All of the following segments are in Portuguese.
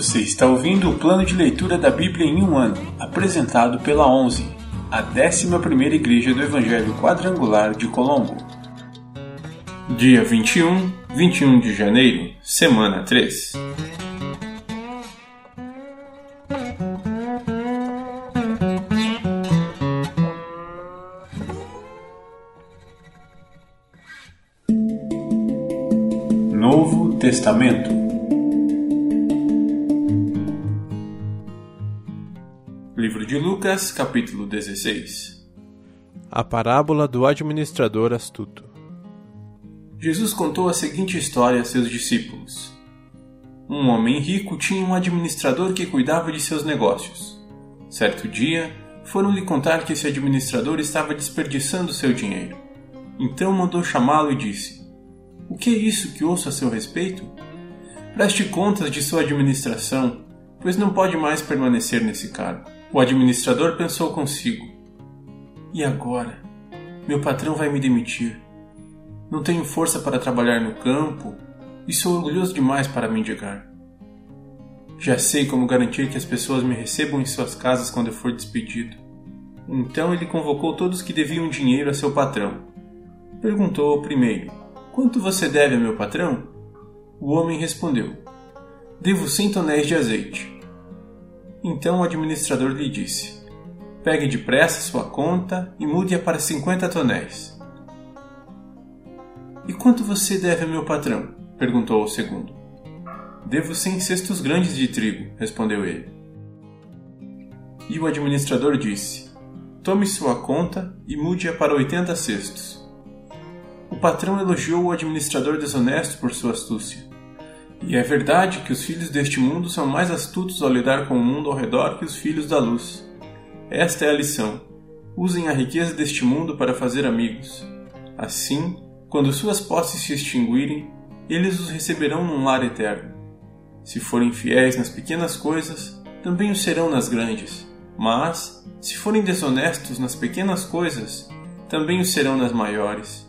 Você está ouvindo o plano de leitura da Bíblia em um ano, apresentado pela 11, a 11ª Igreja do Evangelho Quadrangular de Colombo. Dia 21, 21 de janeiro, semana 3. Novo Testamento Lucas, capítulo 16 A parábola do administrador astuto. Jesus contou a seguinte história a seus discípulos. Um homem rico tinha um administrador que cuidava de seus negócios. Certo dia, foram lhe contar que esse administrador estava desperdiçando seu dinheiro. Então mandou chamá-lo e disse: O que é isso que ouço a seu respeito? Preste contas de sua administração, pois não pode mais permanecer nesse cargo. O administrador pensou consigo: E agora? Meu patrão vai me demitir. Não tenho força para trabalhar no campo e sou orgulhoso demais para mendigar. Já sei como garantir que as pessoas me recebam em suas casas quando eu for despedido. Então ele convocou todos que deviam dinheiro a seu patrão. Perguntou ao primeiro: Quanto você deve a meu patrão? O homem respondeu: Devo cem tonéis de azeite. Então o administrador lhe disse: Pegue depressa sua conta e mude-a para cinquenta tonéis. E quanto você deve a meu patrão? perguntou o segundo. Devo cem cestos grandes de trigo, respondeu ele. E o administrador disse: Tome sua conta e mude-a para oitenta cestos. O patrão elogiou o administrador desonesto por sua astúcia. E é verdade que os filhos deste mundo são mais astutos ao lidar com o mundo ao redor que os filhos da luz. Esta é a lição. Usem a riqueza deste mundo para fazer amigos. Assim, quando suas posses se extinguirem, eles os receberão num lar eterno. Se forem fiéis nas pequenas coisas, também o serão nas grandes. Mas, se forem desonestos nas pequenas coisas, também o serão nas maiores.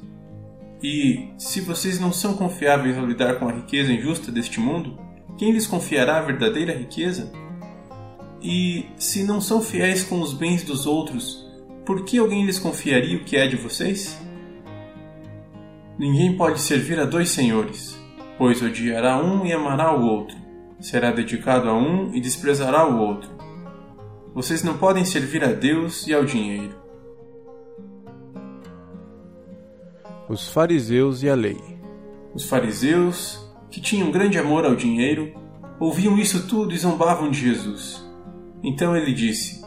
E, se vocês não são confiáveis ao lidar com a riqueza injusta deste mundo, quem lhes confiará a verdadeira riqueza? E, se não são fiéis com os bens dos outros, por que alguém lhes confiaria o que é de vocês? Ninguém pode servir a dois senhores, pois odiará um e amará o outro, será dedicado a um e desprezará o outro. Vocês não podem servir a Deus e ao dinheiro. Os fariseus e a lei. Os fariseus, que tinham grande amor ao dinheiro, ouviam isso tudo e zombavam de Jesus. Então ele disse: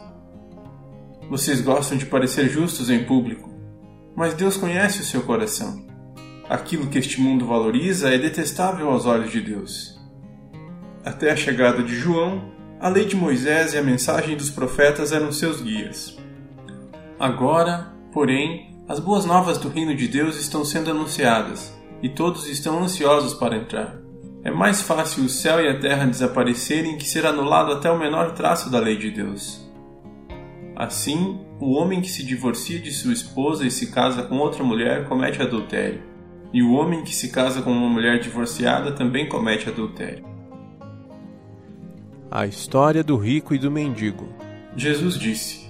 Vocês gostam de parecer justos em público, mas Deus conhece o seu coração. Aquilo que este mundo valoriza é detestável aos olhos de Deus. Até a chegada de João, a lei de Moisés e a mensagem dos profetas eram seus guias. Agora, porém, as boas novas do reino de Deus estão sendo anunciadas e todos estão ansiosos para entrar. É mais fácil o céu e a terra desaparecerem que ser anulado até o menor traço da lei de Deus. Assim, o homem que se divorcia de sua esposa e se casa com outra mulher comete adultério, e o homem que se casa com uma mulher divorciada também comete adultério. A história do rico e do mendigo. Jesus disse: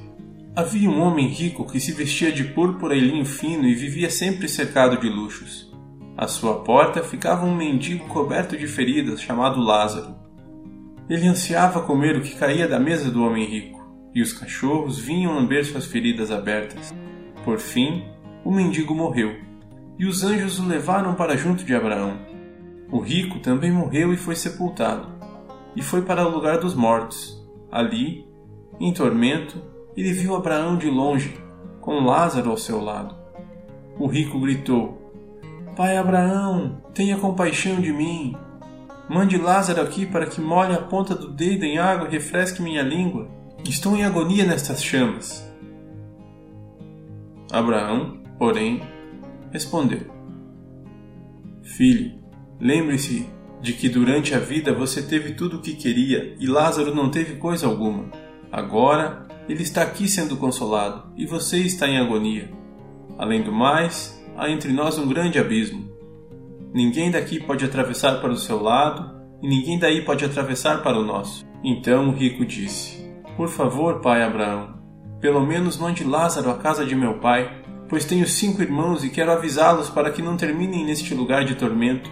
Havia um homem rico que se vestia de púrpura e linho fino e vivia sempre cercado de luxos. À sua porta ficava um mendigo coberto de feridas chamado Lázaro. Ele ansiava comer o que caía da mesa do homem rico, e os cachorros vinham lamber suas feridas abertas. Por fim, o mendigo morreu, e os anjos o levaram para junto de Abraão. O rico também morreu e foi sepultado, e foi para o lugar dos mortos. Ali, em tormento, ele viu Abraão de longe, com Lázaro ao seu lado. O rico gritou: Pai Abraão, tenha compaixão de mim. Mande Lázaro aqui para que molhe a ponta do dedo em água e refresque minha língua. Estou em agonia nestas chamas. Abraão, porém, respondeu: Filho, lembre-se de que durante a vida você teve tudo o que queria e Lázaro não teve coisa alguma. Agora ele está aqui sendo consolado e você está em agonia. Além do mais, há entre nós um grande abismo. Ninguém daqui pode atravessar para o seu lado, e ninguém daí pode atravessar para o nosso. Então o rico disse: Por favor, pai Abraão, pelo menos mande Lázaro à casa de meu pai, pois tenho cinco irmãos e quero avisá-los para que não terminem neste lugar de tormento.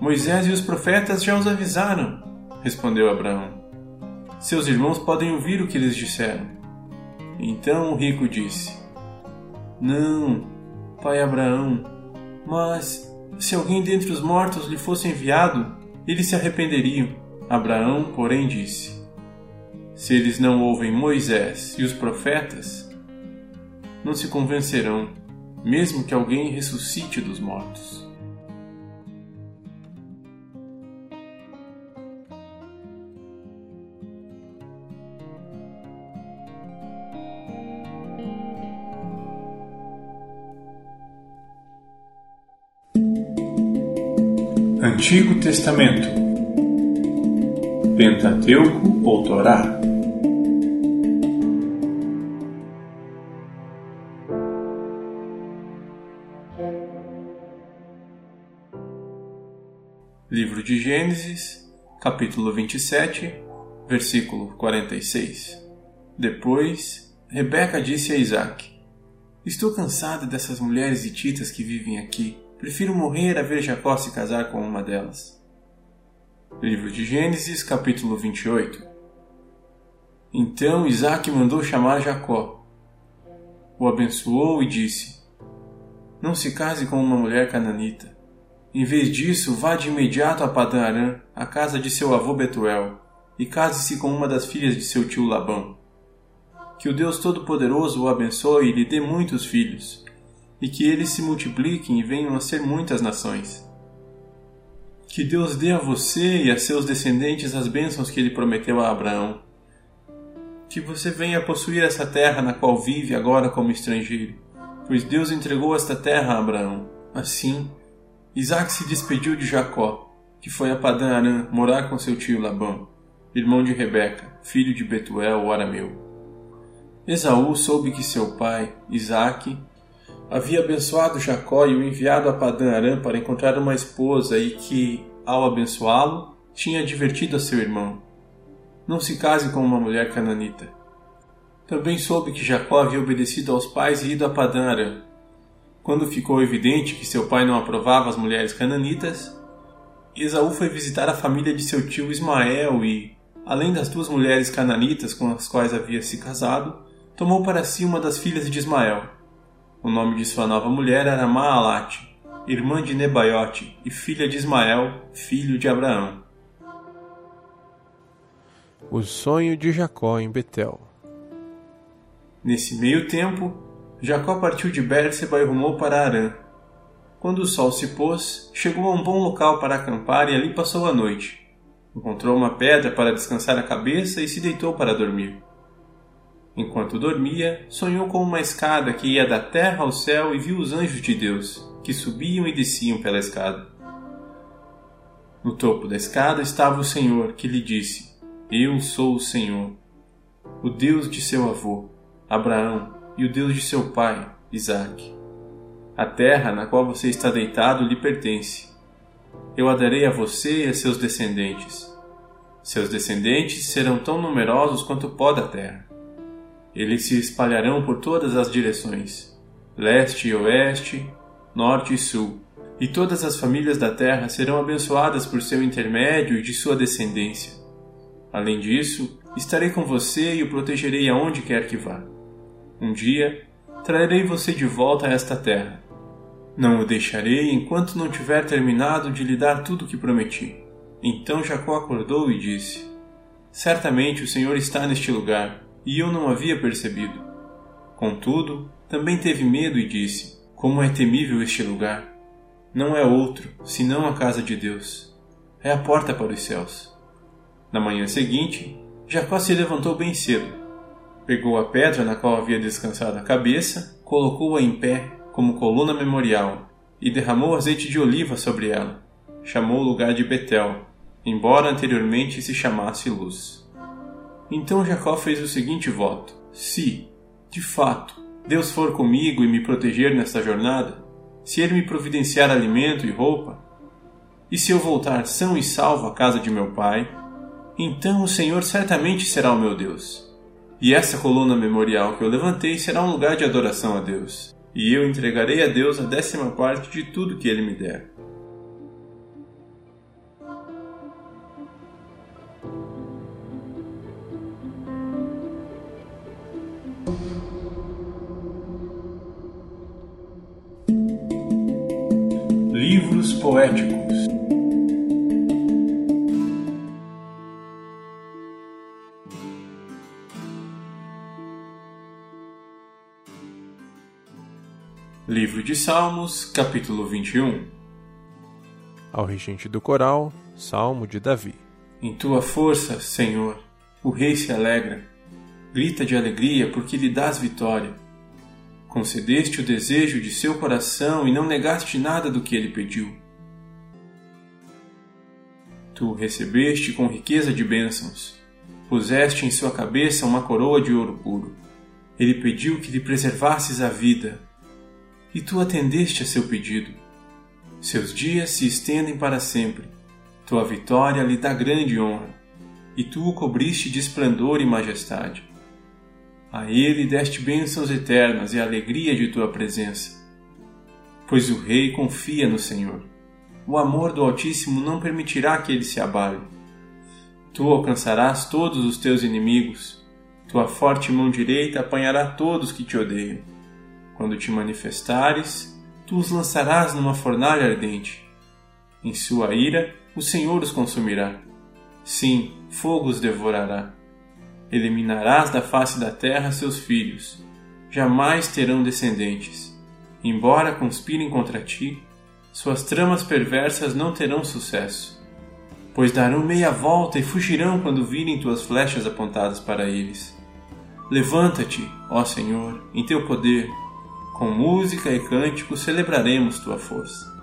Moisés e os profetas já os avisaram, respondeu Abraão. Seus irmãos podem ouvir o que eles disseram. Então o rico disse: Não, pai Abraão, mas se alguém dentre os mortos lhe fosse enviado, eles se arrependeriam. Abraão, porém, disse: Se eles não ouvem Moisés e os profetas, não se convencerão, mesmo que alguém ressuscite dos mortos. Antigo Testamento. Pentateuco ou Torá? Livro de Gênesis, capítulo 27, versículo 46 Depois, Rebeca disse a Isaac: Estou cansada dessas mulheres hititas que vivem aqui Prefiro morrer a ver Jacó se casar com uma delas. Livro de Gênesis, capítulo 28 Então Isaac mandou chamar Jacó. O abençoou e disse: Não se case com uma mulher cananita. Em vez disso, vá de imediato a Padã Arã, a casa de seu avô Betuel, e case-se com uma das filhas de seu tio Labão. Que o Deus Todo-Poderoso o abençoe e lhe dê muitos filhos, e que eles se multipliquem e venham a ser muitas nações. Que Deus dê a você e a seus descendentes as bênçãos que ele prometeu a Abraão. Que você venha possuir essa terra na qual vive agora como estrangeiro, pois Deus entregou esta terra a Abraão. Assim, Isaac se despediu de Jacó, que foi a Padã Arã morar com seu tio Labão, irmão de Rebeca, filho de Betuel, o arameu. Esaú soube que seu pai, Isaque, havia abençoado Jacó e o enviado a Padã Aram para encontrar uma esposa e que, ao abençoá-lo, tinha advertido a seu irmão: Não se case com uma mulher cananita. Também soube que Jacó havia obedecido aos pais e ido a Padã Aram. Quando ficou evidente que seu pai não aprovava as mulheres cananitas, Esaú foi visitar a família de seu tio Ismael e, além das duas mulheres cananitas com as quais havia se casado, tomou para si uma das filhas de Ismael o nome de sua nova mulher era Maalate, irmã de Nebaiote e filha de Ismael, filho de Abraão. O sonho de Jacó em Betel. Nesse meio tempo, Jacó partiu de Bérseba e rumou para Arã. Quando o sol se pôs, chegou a um bom local para acampar e ali passou a noite. Encontrou uma pedra para descansar a cabeça e se deitou para dormir. Enquanto dormia, sonhou com uma escada que ia da terra ao céu e viu os anjos de Deus, que subiam e desciam pela escada. No topo da escada estava o Senhor, que lhe disse: Eu sou o Senhor, o Deus de seu avô, Abraão, e o Deus de seu pai, Isaque. A terra na qual você está deitado lhe pertence. Eu a darei a você e a seus descendentes. Seus descendentes serão tão numerosos quanto o pó da terra. Eles se espalharão por todas as direções, leste e oeste, norte e sul, e todas as famílias da terra serão abençoadas por seu intermédio e de sua descendência. Além disso, estarei com você e o protegerei aonde quer que vá. Um dia, trarei você de volta a esta terra. Não o deixarei enquanto não tiver terminado de lhe dar tudo o que prometi. Então Jacó acordou e disse: Certamente o Senhor está neste lugar e eu não havia percebido. Contudo, também teve medo e disse: Como é temível este lugar! Não é outro, senão a casa de Deus. É a porta para os céus. Na manhã seguinte, Jacó se levantou bem cedo. Pegou a pedra na qual havia descansado a cabeça, colocou-a em pé como coluna memorial e derramou azeite de oliva sobre ela. Chamou o lugar de Betel, embora anteriormente se chamasse Luz. Então Jacó fez o seguinte voto: Se, de fato, Deus for comigo e me proteger nesta jornada, se ele me providenciar alimento e roupa, E se eu voltar são e salvo à casa de meu pai, então o Senhor certamente será o meu Deus. E essa coluna memorial que eu levantei será um lugar de adoração a Deus. E eu entregarei a Deus a décima parte de tudo que ele me der. Poéticos Livro de Salmos, capítulo 21 Ao regente do coral, Salmo de Davi. Em tua força, Senhor, o rei se alegra, grita de alegria porque lhe dás vitória. Concedeste o desejo de seu coração e não negaste nada do que ele pediu. Tu recebeste com riqueza de bênçãos, puseste em sua cabeça uma coroa de ouro puro. Ele pediu que lhe preservasses a vida e tu atendeste a seu pedido. Seus dias se estendem para sempre. Tua vitória lhe dá grande honra, e tu o cobriste de esplendor e majestade. A ele deste bênçãos eternas e a alegria de tua presença. Pois o rei confia no Senhor. O amor do Altíssimo não permitirá que ele se abale. Tu alcançarás todos os teus inimigos. Tua forte mão direita apanhará todos que te odeiam. Quando te manifestares, tu os lançarás numa fornalha ardente. Em sua ira, o Senhor os consumirá. Sim, fogo os devorará. Eliminarás da face da terra seus filhos. Jamais terão descendentes. Embora conspirem contra ti, suas tramas perversas não terão sucesso, pois darão meia volta e fugirão quando virem tuas flechas apontadas para eles. Levanta-te, ó Senhor, em teu poder, com música e cântico celebraremos tua força.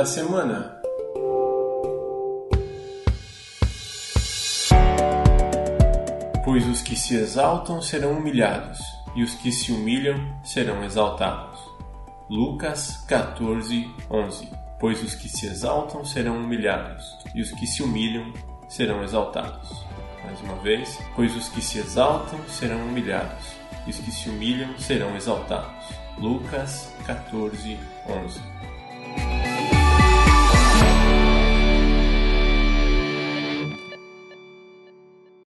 Da semana. Pois os que se exaltam serão humilhados, e os que se humilham serão exaltados. Lucas 14, 11 Pois os que se exaltam serão humilhados, e os que se humilham serão exaltados. Mais uma vez, pois os que se exaltam serão humilhados, e os que se humilham serão exaltados. Lucas 14, 11